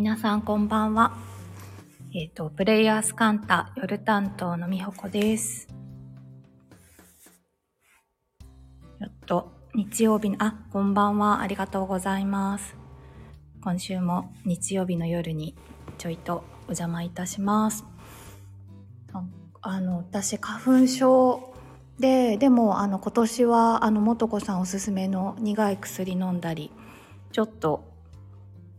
皆さんこんばんは。えっ、ー、と、プレイヤースカンタ夜担当のみほこです。ちょっと、日曜日の、あ、こんばんは。ありがとうございます。今週も日曜日の夜にちょいとお邪魔いたします。あの、私、花粉症で、でも、あの、今年は、あの、もとこさんおすすめの苦い薬飲んだり、ちょっと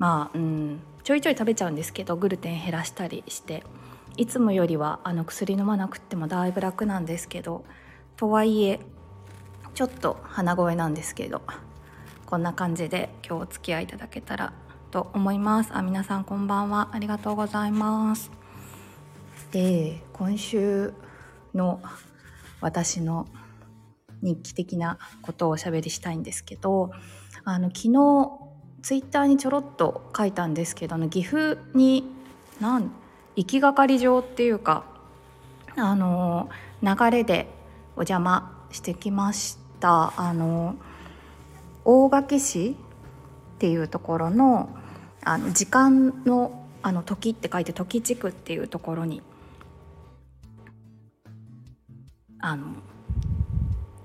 まあうんちょいちょい食べちゃうんですけどグルテン減らしたりしていつもよりはあの薬飲まなくってもだいぶ楽なんですけどとはいえちょっと鼻声なんですけどこんな感じで今日お付き合いいただけたらと思います。あ皆さんこんばんは。ありがとうございます。で今週の私の日記的なことをおしゃべりしたいんですけどあの昨日ツイッターにちょろっと書いたんですけどの岐阜になん行きがかり上っていうかあの流れでお邪魔してきました。あの大垣市っていうところのあの時間のあの時って書いて時地区っていうところにあの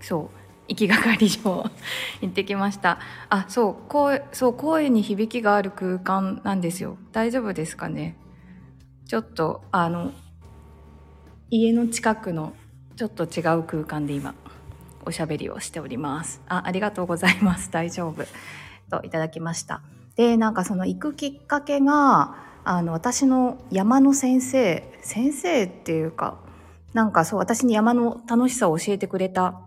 そう行きがかり上 行ってきました。あそう声そう声に響きがある空間なんですよ。大丈夫ですかね？ちょっとあの家の近くのちょっと違う空間で今おしゃべりをしております。あありがとうございます。大丈夫。といただきました。でなんかその行くきっかけがあの私の山の先生先生っていうかなんかそう私に山の楽しさを教えてくれた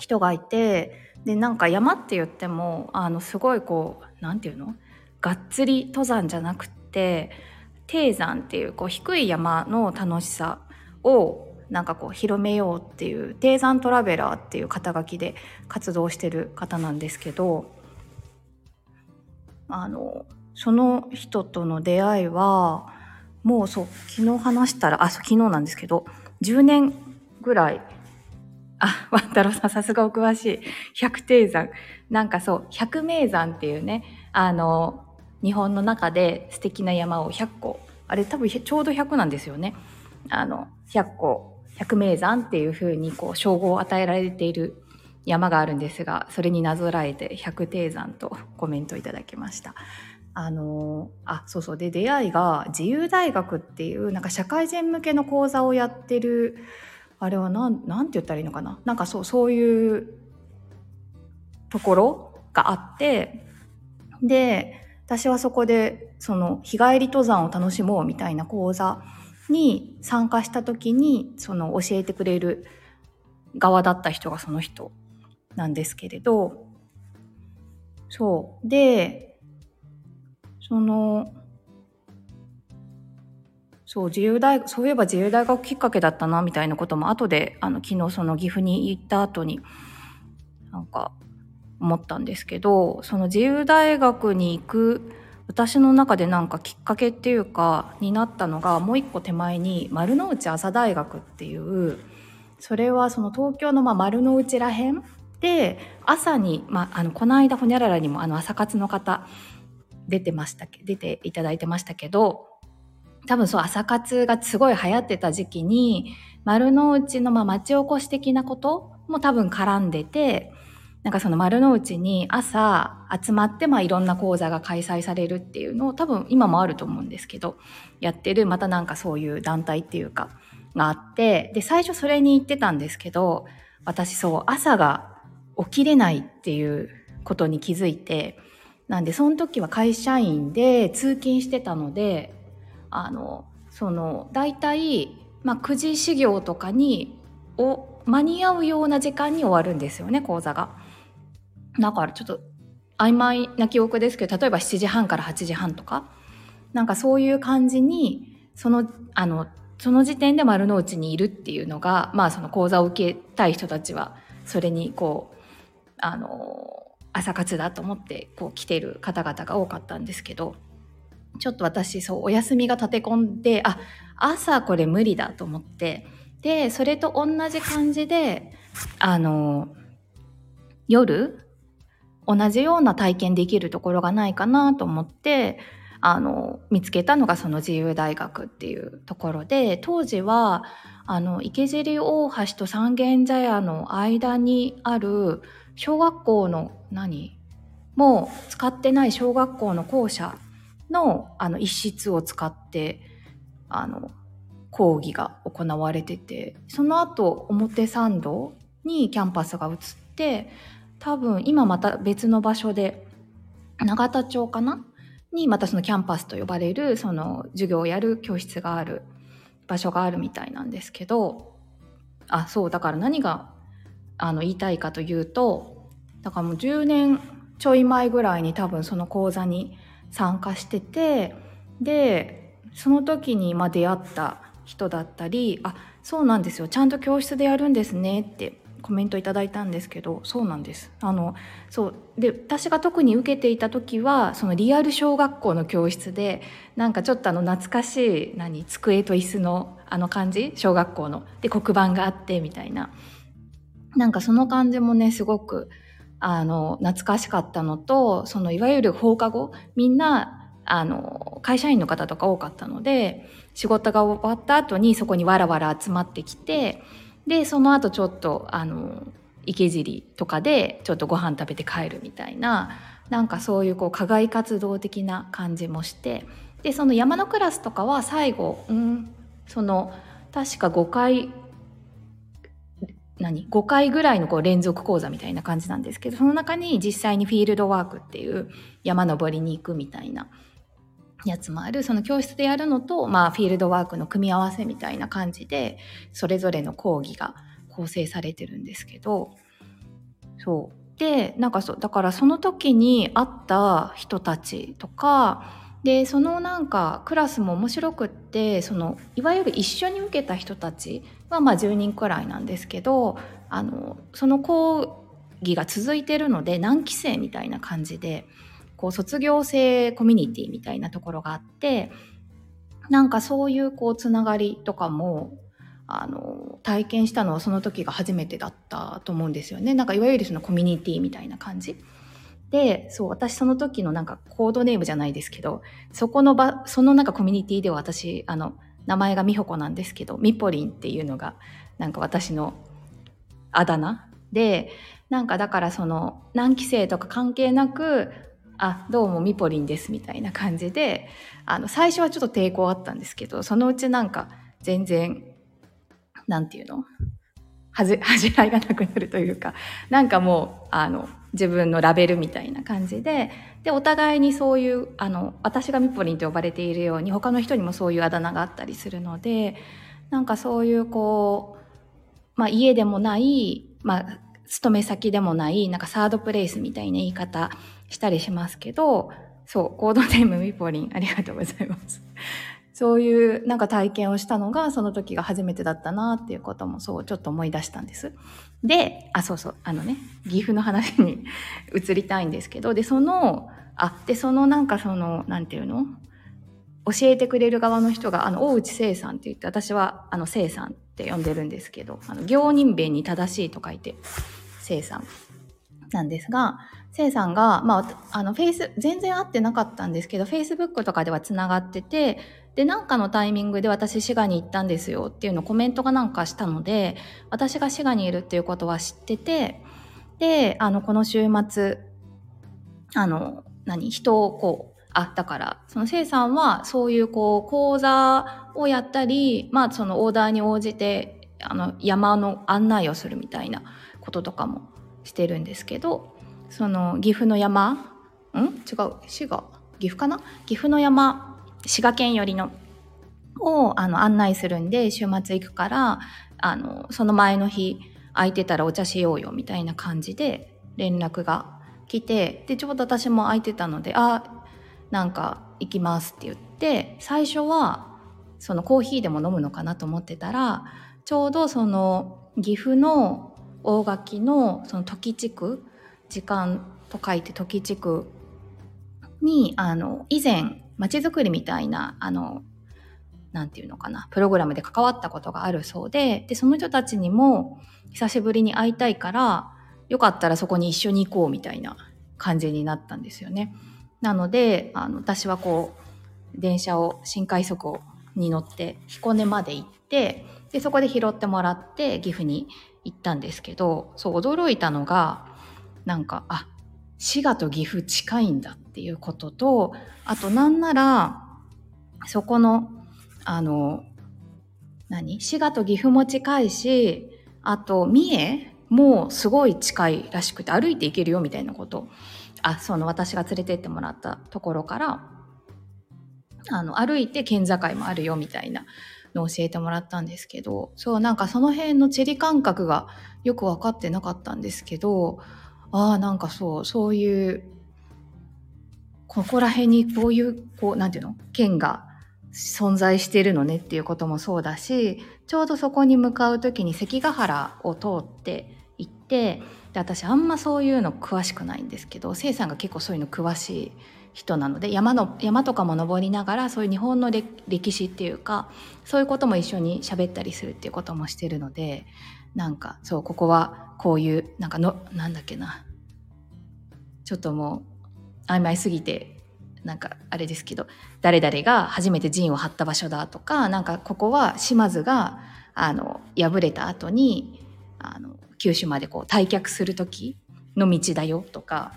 人がいてでなんか山って言ってもあのすごいこう何て言うの？がっつり登山じゃなくって低山っていうこう低い山の楽しさをなんかこう広めようっていう低山トラベラーっていう肩書きで活動してる方なんですけどあのその人との出会いはもうそう昨日話したらあそ昨日なんですけど10年ぐらいあ、万太郎さん、さすがお詳しい。百低山。なんかそう、百名山っていうね、あの、日本の中で素敵な山を100個、あれ多分ちょうど100なんですよね。あの、100個、百名山っていうふうにこう、称号を与えられている山があるんですが、それになぞらえて百低山とコメントいただきました。あのあそうそうで出会いが自由大学っていうなんか社会人向けの講座をやってるあれは何て言ったらいいのかな？なんかそうそういうところがあってで私はそこでその日帰り登山を楽しもうみたいな講座に参加した時にその教えてくれる側だった人がその人なんですけれどそう。でそのそう、自由大そういえば自由大学きっかけだったな、みたいなことも後で、あの、昨日その岐阜に行った後に、なんか、思ったんですけど、その自由大学に行く、私の中でなんかきっかけっていうか、になったのが、もう一個手前に、丸の内朝大学っていう、それはその東京のま丸の内らへんで、朝に、まあ、あの、この間、ほにゃららにもあの、朝活の方、出てました出ていただいてましたけど、多分そう朝活がすごい流行ってた時期に丸の内のまあ町おこし的なことも多分絡んでてなんかその丸の内に朝集まってまあいろんな講座が開催されるっていうのを多分今もあると思うんですけどやってるまたなんかそういう団体っていうかがあってで最初それに行ってたんですけど私そう朝が起きれないっていうことに気づいてなんでその時は会社員で通勤してたのであのその大体、まあ、9時始業とかにお間に合うような時間に終わるんですよね講座が。だからちょっと曖昧な記憶ですけど例えば7時半から8時半とかなんかそういう感じにそのあのその時点で丸の内にいるっていうのがまあその講座を受けたい人たちはそれにこうあの朝活だと思ってこう来てる方々が多かったんですけどちょっと私そうお休みが立て込んであ朝これ無理だと思ってでそれと同じ感じであの夜同じような体験できるところがないかなと思ってあの見つけたのがその自由大学っていうところで当時はあの池尻大橋と三軒茶屋の間にある小学校の何？もう使ってない小学校の校舎のあの一室を使ってあの講義が行われててその後表参道にキャンパスが移って多分今また別の場所で永田町かな？にまたそのキャンパスと呼ばれるその授業をやる教室がある場所があるみたいなんですけどあそうだから何があの言いたいかというとだからもう10年ちょい前ぐらいに多分その講座に参加しててでその時にま出会った人だったり「あそうなんですよちゃんと教室でやるんですね」ってコメントいただいたんですけどそうなんです。あのそうで私が特に受けていた時はそのリアル小学校の教室でなんかちょっとあの懐かしい何机と椅子のあの感じ？小学校の。で黒板があってみたいな。なんかその感じもねすごくあの懐かしかったのとそのいわゆる放課後みんなあの会社員の方とか多かったので仕事が終わった後にそこにわらわら集まってきてでその後ちょっとあの池尻とかでちょっとご飯食べて帰るみたいななんかそういうこう課外活動的な感じもしてでその山のクラスとかは最後、うん、その確か5回何？5回ぐらいのこう連続講座みたいな感じなんですけどその中に実際にフィールドワークっていう山登りに行くみたいなやつもある。その教室でやるのと、まあ、フィールドワークの組み合わせみたいな感じでそれぞれの講義が構成されてるんですけどそう。でなんかそうだからその時に会った人たちとかでそのなんかクラスも面白くってそのいわゆる一緒に受けた人たちはまあ10人くらいなんですけどあのその講義が続いてるので何期生みたいな感じでこう卒業生コミュニティみたいなところがあってなんかそういうこうつながりとかもあの体験したのはその時が初めてだったと思うんですよね。なんかいわゆるそのコミュニティみたいな感じ。でそう私その時のなんかコードネームじゃないですけどそこの場そのなんかコミュニティでは私あの名前が美穂子なんですけどミポリンっていうのがなんか私のあだ名でなんかだからその何期生とか関係なくあどうもミポリンですみたいな感じであの最初はちょっと抵抗あったんですけどそのうちなんか全然なんていうの？恥じらいがなくなるというかなんかもうあの自分のラベルみたいな感じででお互いにそういうあの私がミポリンと呼ばれているように他の人にもそういうあだ名があったりするのでなんかそういうこう、まあ、家でもない、まあ、勤め先でもないなんかサードプレイスみたいな言い方したりしますけど、そう、コードネームミポリン、ありがとうございます。そういうなんか体験をしたのがその時が初めてだったなっていうこともそうちょっと思い出したんです。で、あ、そうそう、あのね、岐阜の話に 移りたいんですけど、で、その、あ、で、そのなんかその、なんていうの？教えてくれる側の人が、あの、大内聖さんって言って、私は、あの、聖さんって呼んでるんですけど、あの、行人弁に正しいと書いて、聖さんなんですが、せいさんが、まあ、あの、フェイス、全然会ってなかったんですけど、フェイスブックとかではつながってて、で、なんかのタイミングで私滋賀に行ったんですよっていうのをコメントがなんかしたので、私が滋賀にいるっていうことは知ってて、で、あの、この週末、あの、何、人をこう、あ、だから、そのせいさんはそういうこう、講座をやったり、まあそのオーダーに応じて、あの、山の案内をするみたいなこととかもしてるんですけどその岐阜の山ん？違う滋賀？岐阜かな？岐阜の山滋賀県寄りのをあの案内するんで週末行くからあのその前の日空いてたらお茶しようよみたいな感じで連絡が来てでちょうど私も空いてたのであなんか行きますって言って最初はそのコーヒーでも飲むのかなと思ってたらちょうどその岐阜の大垣のその時地区時間と書いて時地区にあの以前まちづくりみたいなあのなんていうのかなプログラムで関わったことがあるそうででその人たちにも久しぶりに会いたいからよかったらそこに一緒に行こうみたいな感じになったんですよね。なのであの私はこう電車を新快速に乗って彦根まで行ってでそこで拾ってもらって岐阜に行ったんですけどそう驚いたのがなんかあ滋賀と岐阜近いんだっていうこととあとなんならそこのあの何？滋賀と岐阜も近いしあと三重もすごい近いらしくて歩いて行けるよみたいなこと。あその私が連れてってもらったところからあの歩いて県境もあるよみたいなのを教えてもらったんですけどそうなんかその辺の地理感覚がよく分かってなかったんですけどああなんかそうそういうここら辺にこういうこうなんていうの？県が存在してるのねっていうこともそうだしちょうどそこに向かう時に関ヶ原を通って行ってで私あんまそういうの詳しくないんですけどせいさんが結構そういうの詳しい人なので山の山とかも登りながらそういう日本の歴史っていうかそういうことも一緒に喋ったりするっていうこともしてるのでなんかそうここはこういうなんかのなんだっけな。ちょっともう曖昧すぎてなんかあれですけど誰々が初めて陣を張った場所だとかなんかここは島津があの敗れた後にあの九州までこう退却する時の道だよとか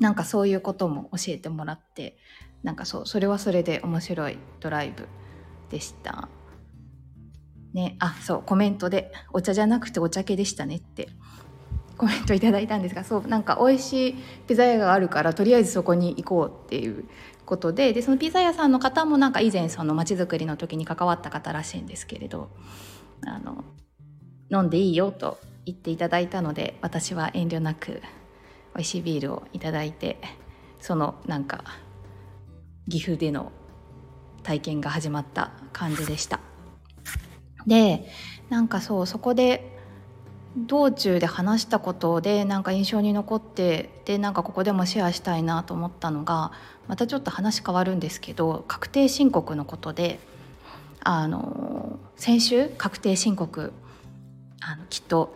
なんかそういうことも教えてもらってなんかそうそれはそれで面白いドライブでした。ね、あそうコメントで「お茶じゃなくてお茶系でしたね」ってコメントいただいたんですがそうなんか美味しいピザ屋があるからとりあえずそこに行こうっていうことででそのピザ屋さんの方もなんか以前その街づくりの時に関わった方らしいんですけれどあの飲んでいいよと言っていただいたので私は遠慮なく美味しいビールをいただいてそのなんか岐阜での体験が始まった感じでした。でなんかそうそこで道中で話したことでなんか印象に残ってでなんかここでもシェアしたいなと思ったのがまたちょっと話変わるんですけど確定申告のことであの先週確定申告あのきっと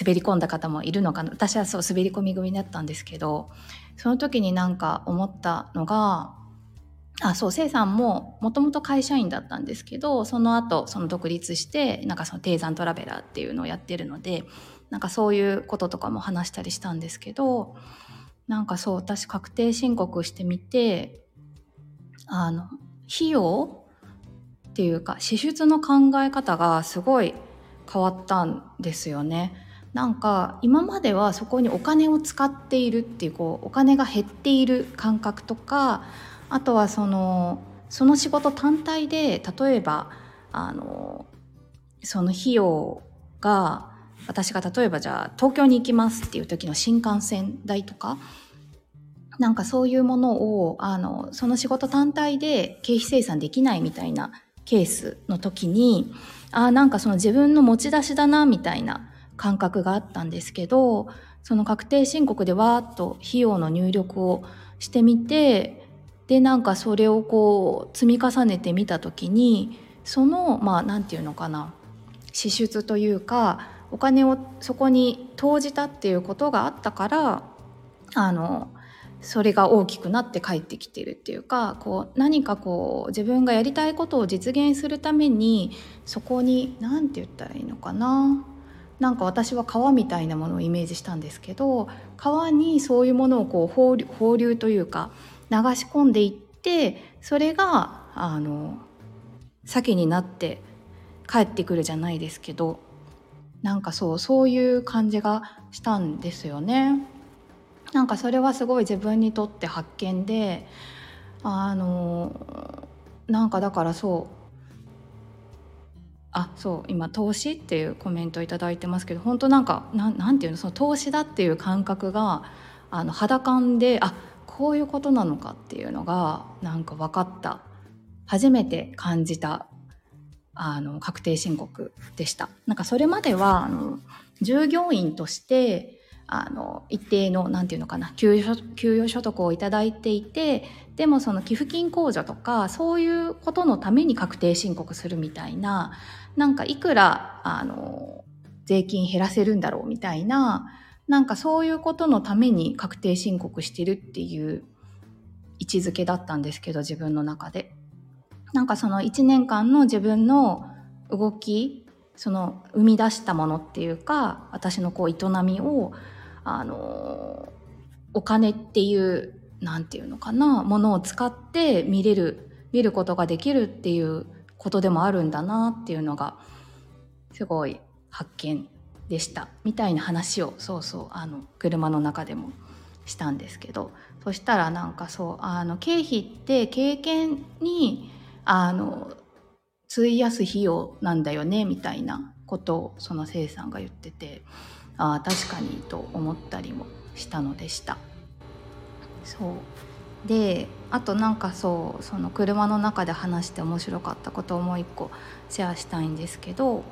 滑り込んだ方もいるのかな私はそう滑り込み組だったんですけどその時になんか思ったのがあそうせいさんももともと会社員だったんですけどその後その独立してなんかその低山トラベラーっていうのをやってるのでなんかそういうこととかも話したりしたんですけどなんかそう私確定申告してみてあの費用っていうか支出の考え方がすごい変わったんですよね。なんか今まではそこにお金を使っているっていうこうお金が減っている感覚とかあとはそのその仕事単体で例えばあのその費用が私が例えばじゃあ東京に行きますっていう時の新幹線代とかなんかそういうものをあのその仕事単体で経費生産できないみたいなケースの時にあなんかその自分の持ち出しだなみたいな感覚があったんですけどその確定申告でわーっと費用の入力をしてみてでなんかそれをこう積み重ねてみた時にそのまあ何て言うのかな支出というかお金をそこに投じたっていうことがあったからあのそれが大きくなって帰ってきてるっていうかこう何かこう自分がやりたいことを実現するためにそこに何て言ったらいいのかな。なんか私は川みたいなものをイメージしたんですけど川にそういうものをこう放流放流というか流し込んでいってそれがあの先になって帰ってくるじゃないですけどなんかそうそういう感じがしたんですよね。なんかそれはすごい自分にとって発見であのなんかだからそうあそう今投資っていうコメントを頂いてますけど本当なんかなんていうのその投資だっていう感覚があの肌感であこういうことなのかっていうのがなんか分かった初めて感じたあの確定申告でした。なんかそれまではあの従業員としてあの一定の何て言うのかな給与給与所得を頂いていてでもその寄付金控除とかそういうことのために確定申告するみたいななんかいくらあの税金減らせるんだろうみたいななんかそういうことのために確定申告してるっていう位置づけだったんですけど自分の中で。なんかその1年間の自分の動きその生み出したものっていうか私のこう営みをあのお金っていう何て言うのかなものを使って見れる見ることができるっていうことでもあるんだなっていうのがすごい発見でした。みたいな話をそうそうあの車の中でもしたんですけど。そしたらなんかそうあの経費って経験にあの費やす費用なんだよねみたいなことをそのせいさんが言ってて。ああ確かにと思ったりもしたのでした。そう。であとなんかそうその車の中で話して面白かったことをもう一個シェアしたいんですけど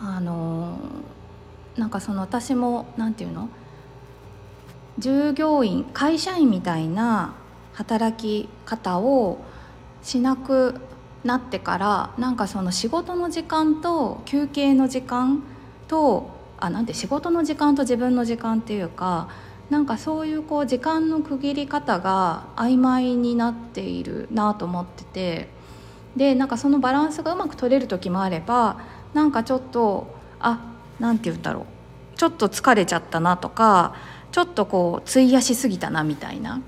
あのなんかその私も何て言うの？従業員会社員みたいな働き方をしなくなってからなんかその仕事の時間と休憩の時間とあなんて仕事の時間と自分の時間っていうかなんかそういうこう時間の区切り方が曖昧になっているなと思ってて。でなんかそのバランスがうまく取れる時もあればなんかちょっとあなんて言うんだろう。ちょっと疲れちゃったなとかちょっとこう費やしすぎたなみたいな。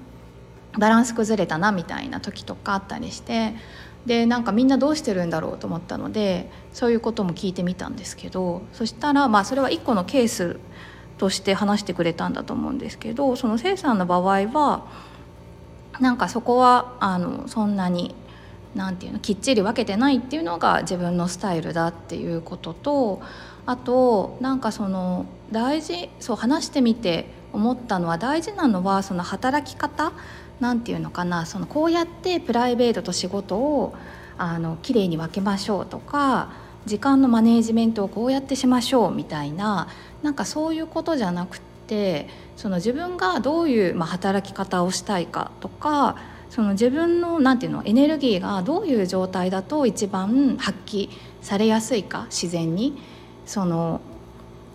バランス崩れたなみたいな時とかあったりして。でなんかみんなどうしてるんだろうと思ったのでそういうことも聞いてみたんですけど。そしたらまあそれは一個のケースとして話してくれたんだと思うんですけどそのせいさんの場合はなんかそこはあのそんなに何て言うのきっちり分けてないっていうのが自分のスタイルだっていうこととあとなんかその大事そう話してみて思ったのは大事なのはその働き方なんていうのかなそのこうやってプライベートと仕事をあのきれいに分けましょうとか時間のマネージメントをこうやってしましょうみたいななんかそういうことじゃなくてその自分がどういう、ま、働き方をしたいかとかその自分のなんていうのエネルギーがどういう状態だと一番発揮されやすいか自然に。その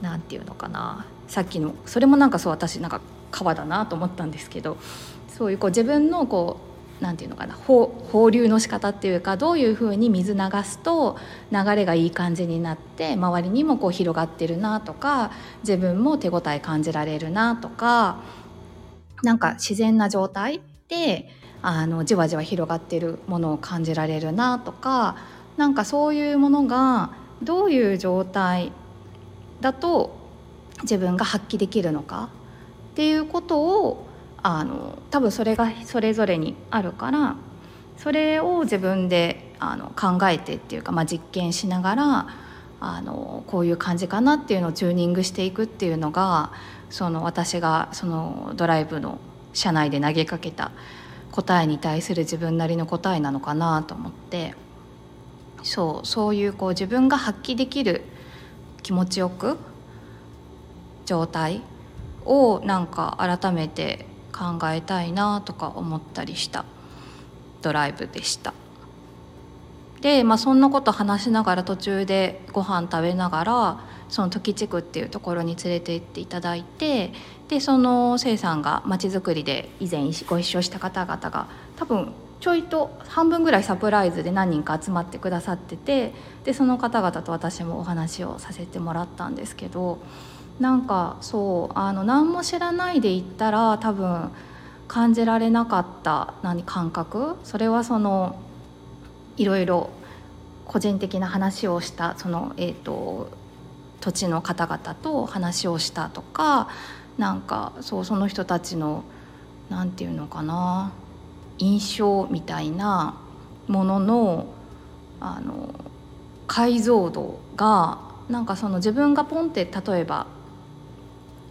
なんていうのかな。さっきのそれもなんかそう私なんか川だなと思ったんですけどそういうこう自分のこうなんていうのかな放流の仕方っていうかどういうふうに水流すと流れがいい感じになって周りにもこう広がってるなとか自分も手応え感じられるなとかなんか自然な状態であのじわじわ広がってるものを感じられるなとかなんかそういうものがどういう状態だと自分が発揮できるのかっていうことをあの多分それがそれぞれにあるからそれを自分であの考えてっていうか、まあ、実験しながらあのこういう感じかなっていうのをチューニングしていくっていうのがその私がそのドライブの車内で投げかけた答えに対する自分なりの答えなのかなと思ってそうそういうこう自分が発揮できる気持ちよく状態をなんか改めて考えたいなとか思ったりしたドライブでした。で、まあ、そんなこと話しながら途中でご飯食べながらその時地区っていうところに連れて行っていただいてでそのせいさんがまちづくりで以前ご一緒した方々が多分ちょいと半分ぐらいサプライズで何人か集まってくださっててでその方々と私もお話をさせてもらったんですけどなんかそうあの何も知らないで行ったら多分感じられなかった。何感覚それはそのいろいろ個人的な話をしたその、えーと、土地の方々と話をしたとかなんかそうその人たちの何て言うのかな印象みたいなもののあの解像度がなんかその自分がポンって例えば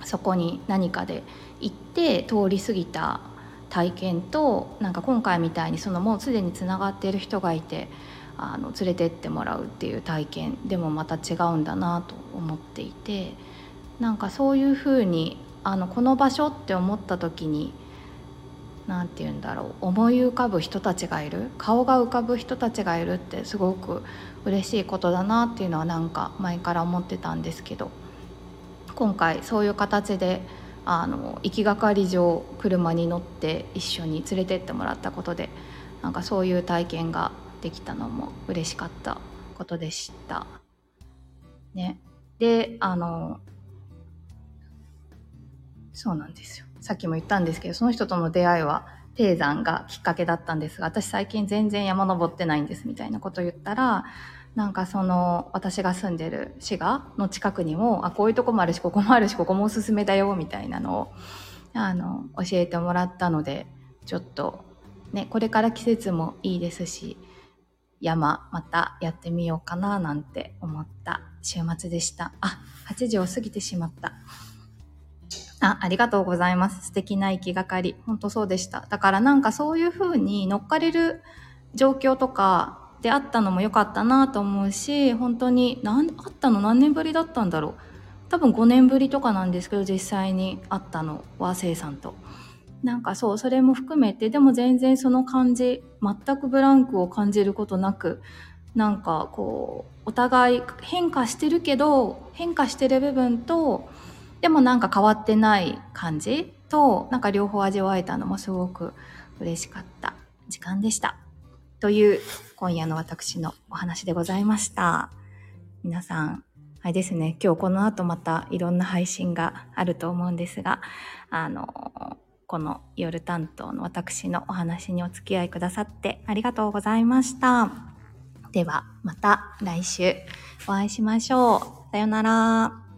そこに何かで行って通り過ぎた体験となんか今回みたいにそのもうすでにつながっている人がいてあの連れてってもらうっていう体験でもまた違うんだなと思っていてなんかそういうふうにあのこの場所って思った時に何て言うんだろう思い浮かぶ人たちがいる顔が浮かぶ人たちがいるってすごく嬉しいことだなっていうのはなんか前から思ってたんですけど今回そういう形であの行きがかり上車に乗って一緒に連れてってもらったことでなんかそういう体験ができたのも嬉しかったことでした。ね、であのそうなんですよさっきも言ったんですけどその人との出会いは低山がきっかけだったんですが私最近全然山登ってないんですみたいなことを言ったらなんかその私が住んでる滋賀の近くにもあこういうとこもあるしここもあるしここもおすすめだよみたいなのをあの教えてもらったのでちょっとねこれから季節もいいですし山またやってみようかななんて思った週末でした。あ8時を過ぎてしまった。あありがとうございます。素敵な行きがかり。本当そうでした。だからなんかそういう風に乗っかれる状況とかで会ったのも良かったなと思うし本当に何会ったの何年ぶりだったんだろう多分5年ぶりとかなんですけど実際に会ったのはせいさんと。なんかそうそれも含めてでも全然その感じ全くブランクを感じることなくなんかこうお互い変化してるけど変化してる部分とでもなんか変わってない感じとなんか両方味わえたのもすごく嬉しかった時間でした。という今夜の私のお話でございました。皆さん、あれですね、今日この後またいろんな配信があると思うんですが、あの、この夜担当の私のお話にお付き合いくださってありがとうございました。ではまた来週お会いしましょう。さよなら。